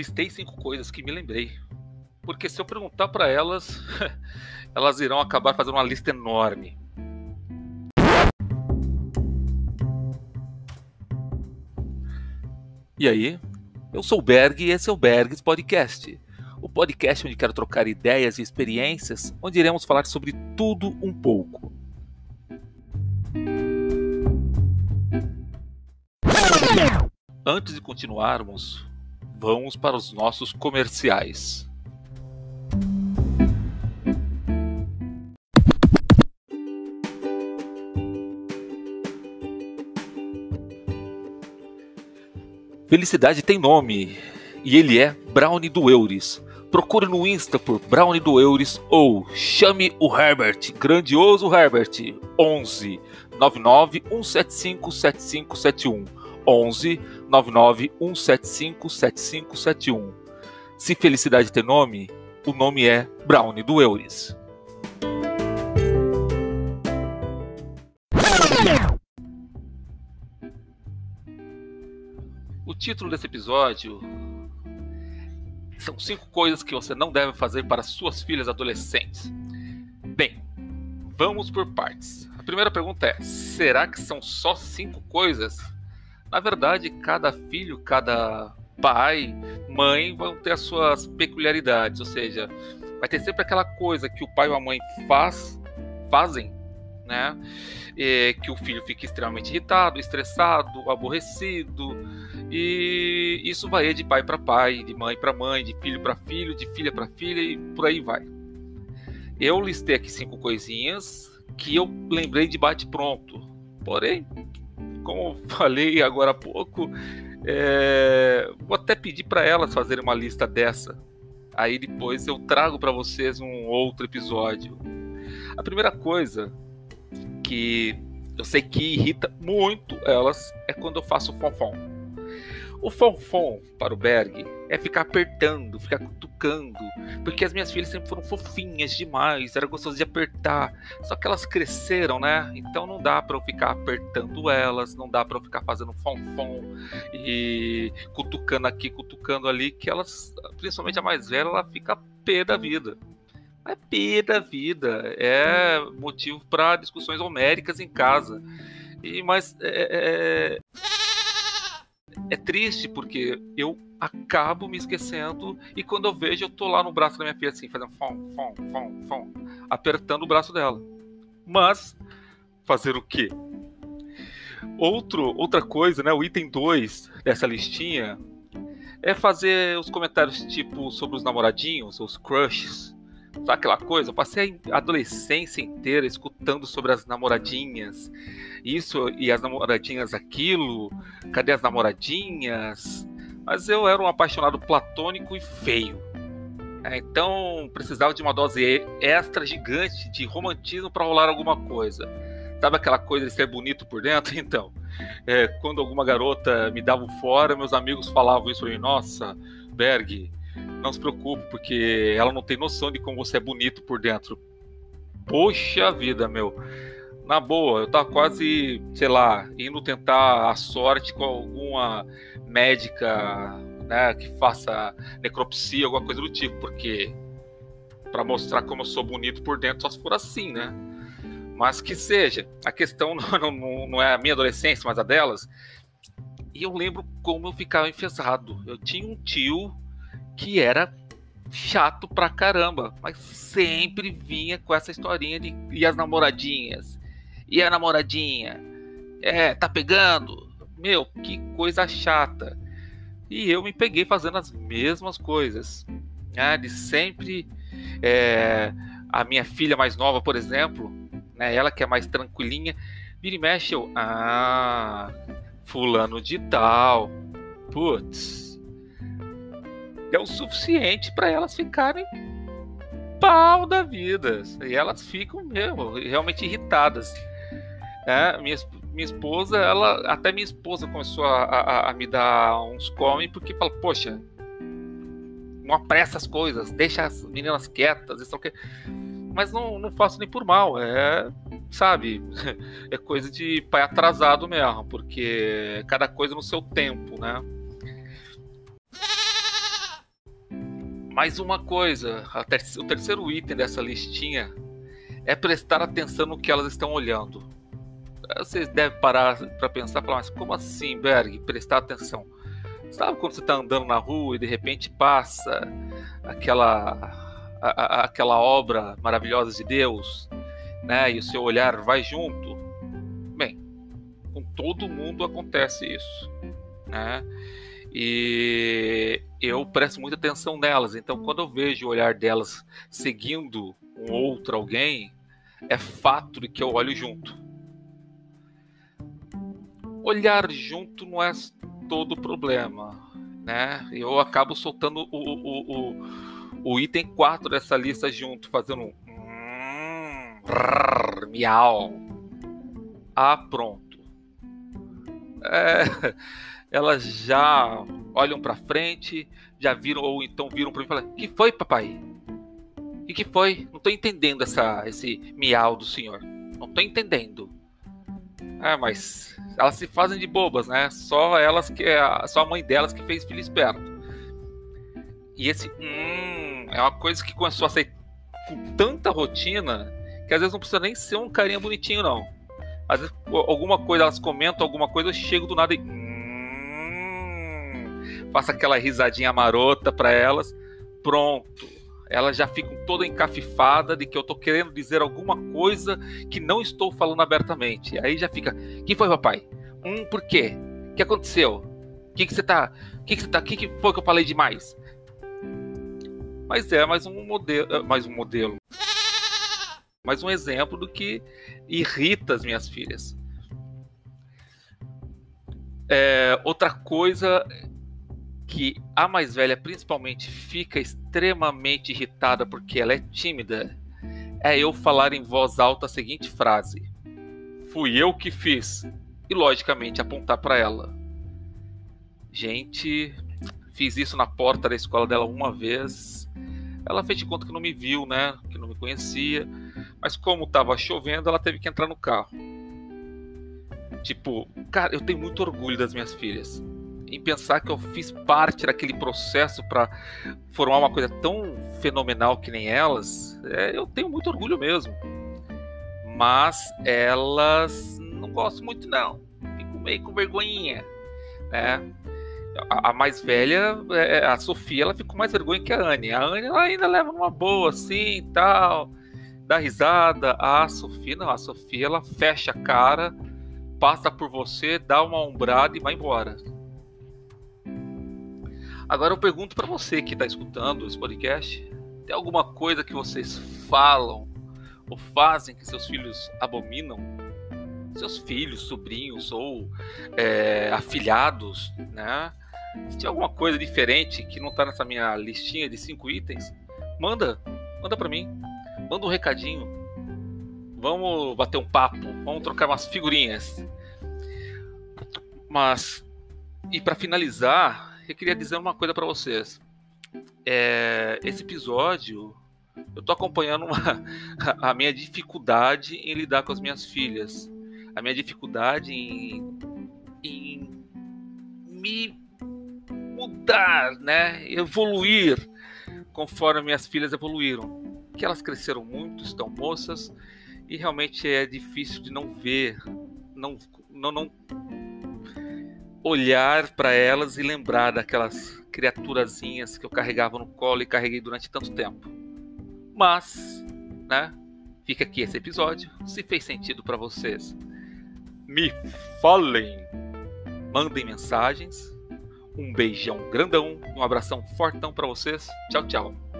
listei cinco coisas que me lembrei. Porque se eu perguntar para elas, elas irão acabar fazendo uma lista enorme. E aí? Eu sou o Berg e esse é o Bergs Podcast. O podcast onde quero trocar ideias e experiências, onde iremos falar sobre tudo um pouco. Antes de continuarmos, vamos para os nossos comerciais. Felicidade tem nome e ele é Brownie do Euris. Procure no Insta por Brownie do Euris ou chame o Herbert, grandioso Herbert, 11 99 175 7571. 11 99 175 7571. Se felicidade tem nome, o nome é Brownie do Euris. O título desse episódio são cinco coisas que você não deve fazer para suas filhas adolescentes. Bem, vamos por partes. A primeira pergunta é: será que são só cinco coisas? Na verdade, cada filho, cada pai, mãe vão ter as suas peculiaridades, ou seja, vai ter sempre aquela coisa que o pai ou a mãe faz, fazem, né? E que o filho fica extremamente irritado, estressado, aborrecido, e isso vai de pai para pai, de mãe para mãe, de filho para filho, de filha para filha e por aí vai. Eu listei aqui cinco coisinhas que eu lembrei de bate pronto. Porém, como falei agora há pouco, é... vou até pedir para elas fazerem uma lista dessa. Aí depois eu trago para vocês um outro episódio. A primeira coisa que eu sei que irrita muito elas é quando eu faço fonfon. O fonfon para o Berg é ficar apertando, ficar cutucando, porque as minhas filhas sempre foram fofinhas demais, era gostoso de apertar. Só que elas cresceram, né? Então não dá para eu ficar apertando elas, não dá para eu ficar fazendo fonfon e cutucando aqui, cutucando ali, que elas, principalmente a mais velha, ela fica pé da vida. É pé da vida, é motivo para discussões homéricas em casa. E mas é, é é triste porque eu acabo me esquecendo e quando eu vejo eu tô lá no braço da minha filha assim, fazendo fom, fom, fom, fom, apertando o braço dela. Mas fazer o quê? Outro, outra coisa, né, o item 2 dessa listinha é fazer os comentários tipo sobre os namoradinhos, os crushes. Sabe aquela coisa? Eu passei a adolescência inteira escutando sobre as namoradinhas, isso e as namoradinhas aquilo, cadê as namoradinhas? Mas eu era um apaixonado platônico e feio. É, então precisava de uma dose extra gigante de romantismo para rolar alguma coisa. Sabe aquela coisa de ser bonito por dentro? Então, é, quando alguma garota me dava fora, meus amigos falavam isso mim: Nossa, Berg, não se preocupe, porque ela não tem noção de como você é bonito por dentro. Poxa vida, meu na boa, eu tava quase, sei lá, indo tentar a sorte com alguma médica, né, que faça necropsia, alguma coisa do tipo, porque para mostrar como eu sou bonito por dentro, só se for assim, né? Mas que seja, a questão não, não, não é a minha adolescência, mas a delas. E eu lembro como eu ficava enfesado. Eu tinha um tio que era chato pra caramba, mas sempre vinha com essa historinha de e as namoradinhas, e a namoradinha? É, tá pegando? Meu, que coisa chata. E eu me peguei fazendo as mesmas coisas. Né? De sempre. É, a minha filha mais nova, por exemplo, né? ela que é mais tranquilinha, vira e mexe eu. Ah, fulano de tal. Putz. É o suficiente para elas ficarem pau da vida. E elas ficam mesmo, realmente irritadas. É, minha, minha esposa, ela, até minha esposa começou a, a, a me dar uns come porque fala, poxa, não apressa as coisas, deixa as meninas quietas, isso que mas não, não faço nem por mal, é, sabe, é coisa de pai atrasado mesmo, porque cada coisa no seu tempo, né? Mais uma coisa, ter o terceiro item dessa listinha é prestar atenção no que elas estão olhando. Vocês devem parar para pensar, falar, mas como assim, Berg, prestar atenção? Sabe quando você está andando na rua e de repente passa aquela a, a, aquela obra maravilhosa de Deus, né? E o seu olhar vai junto. Bem, com todo mundo acontece isso, né? E eu presto muita atenção nelas. Então, quando eu vejo o olhar delas seguindo um outro alguém, é fato de que eu olho junto. Olhar junto não é todo o problema, né? Eu acabo soltando o, o, o, o item 4 dessa lista junto, fazendo um miau. Ah, pronto. É, elas já olham para frente, já viram ou então viram para mim e falam: "Que foi, papai? E que foi? Não tô entendendo essa esse miau do senhor. Não tô entendendo." É, mas elas se fazem de bobas, né? Só elas que só a mãe delas que fez filho esperto. E esse hum é uma coisa que começou a ser com tanta rotina que às vezes não precisa nem ser um carinha bonitinho não. Às vezes alguma coisa elas comentam alguma coisa, eu chego do nada e faço aquela risadinha marota para elas. Pronto elas já ficam toda encafifada de que eu tô querendo dizer alguma coisa que não estou falando abertamente. Aí já fica, quem foi, papai? Um, por quê? O que aconteceu? O que, que você tá. O que, que você tá. O que, que foi que eu falei demais? Mas é mais um modelo. É, mais um modelo. Mais um exemplo do que irrita as minhas filhas. É, outra coisa que a mais velha principalmente fica extremamente irritada porque ela é tímida é eu falar em voz alta a seguinte frase: Fui eu que fiz. E logicamente apontar para ela. Gente, fiz isso na porta da escola dela uma vez. Ela fez de conta que não me viu, né? Que não me conhecia. Mas como estava chovendo, ela teve que entrar no carro. Tipo, cara, eu tenho muito orgulho das minhas filhas em pensar que eu fiz parte daquele processo para formar uma coisa tão fenomenal que nem elas, é, eu tenho muito orgulho mesmo. Mas elas não gostam muito não, fico meio com vergonhinha, né? A, a mais velha, é, é, a Sofia, ela ficou mais vergonha que a Anne. A Anne ainda leva uma boa assim, tal, dá risada. A Sofia não, a Sofia ela fecha a cara, passa por você, dá uma ombrada e vai embora. Agora eu pergunto para você que está escutando esse podcast: tem alguma coisa que vocês falam ou fazem que seus filhos abominam? Seus filhos, sobrinhos ou é, afilhados, né? Se tem alguma coisa diferente que não está nessa minha listinha de cinco itens, manda, manda para mim, manda um recadinho. Vamos bater um papo, vamos trocar umas figurinhas. Mas e para finalizar, eu queria dizer uma coisa para vocês. É, esse episódio, eu tô acompanhando uma, a minha dificuldade em lidar com as minhas filhas, a minha dificuldade em, em me mudar, né, evoluir conforme minhas filhas evoluíram. Que elas cresceram muito, estão moças e realmente é difícil de não ver, não, não, não olhar para elas e lembrar daquelas criaturazinhas que eu carregava no colo e carreguei durante tanto tempo. Mas, né? Fica aqui esse episódio. Se fez sentido para vocês, me falem, mandem mensagens. Um beijão grandão, um abração fortão para vocês. Tchau, tchau.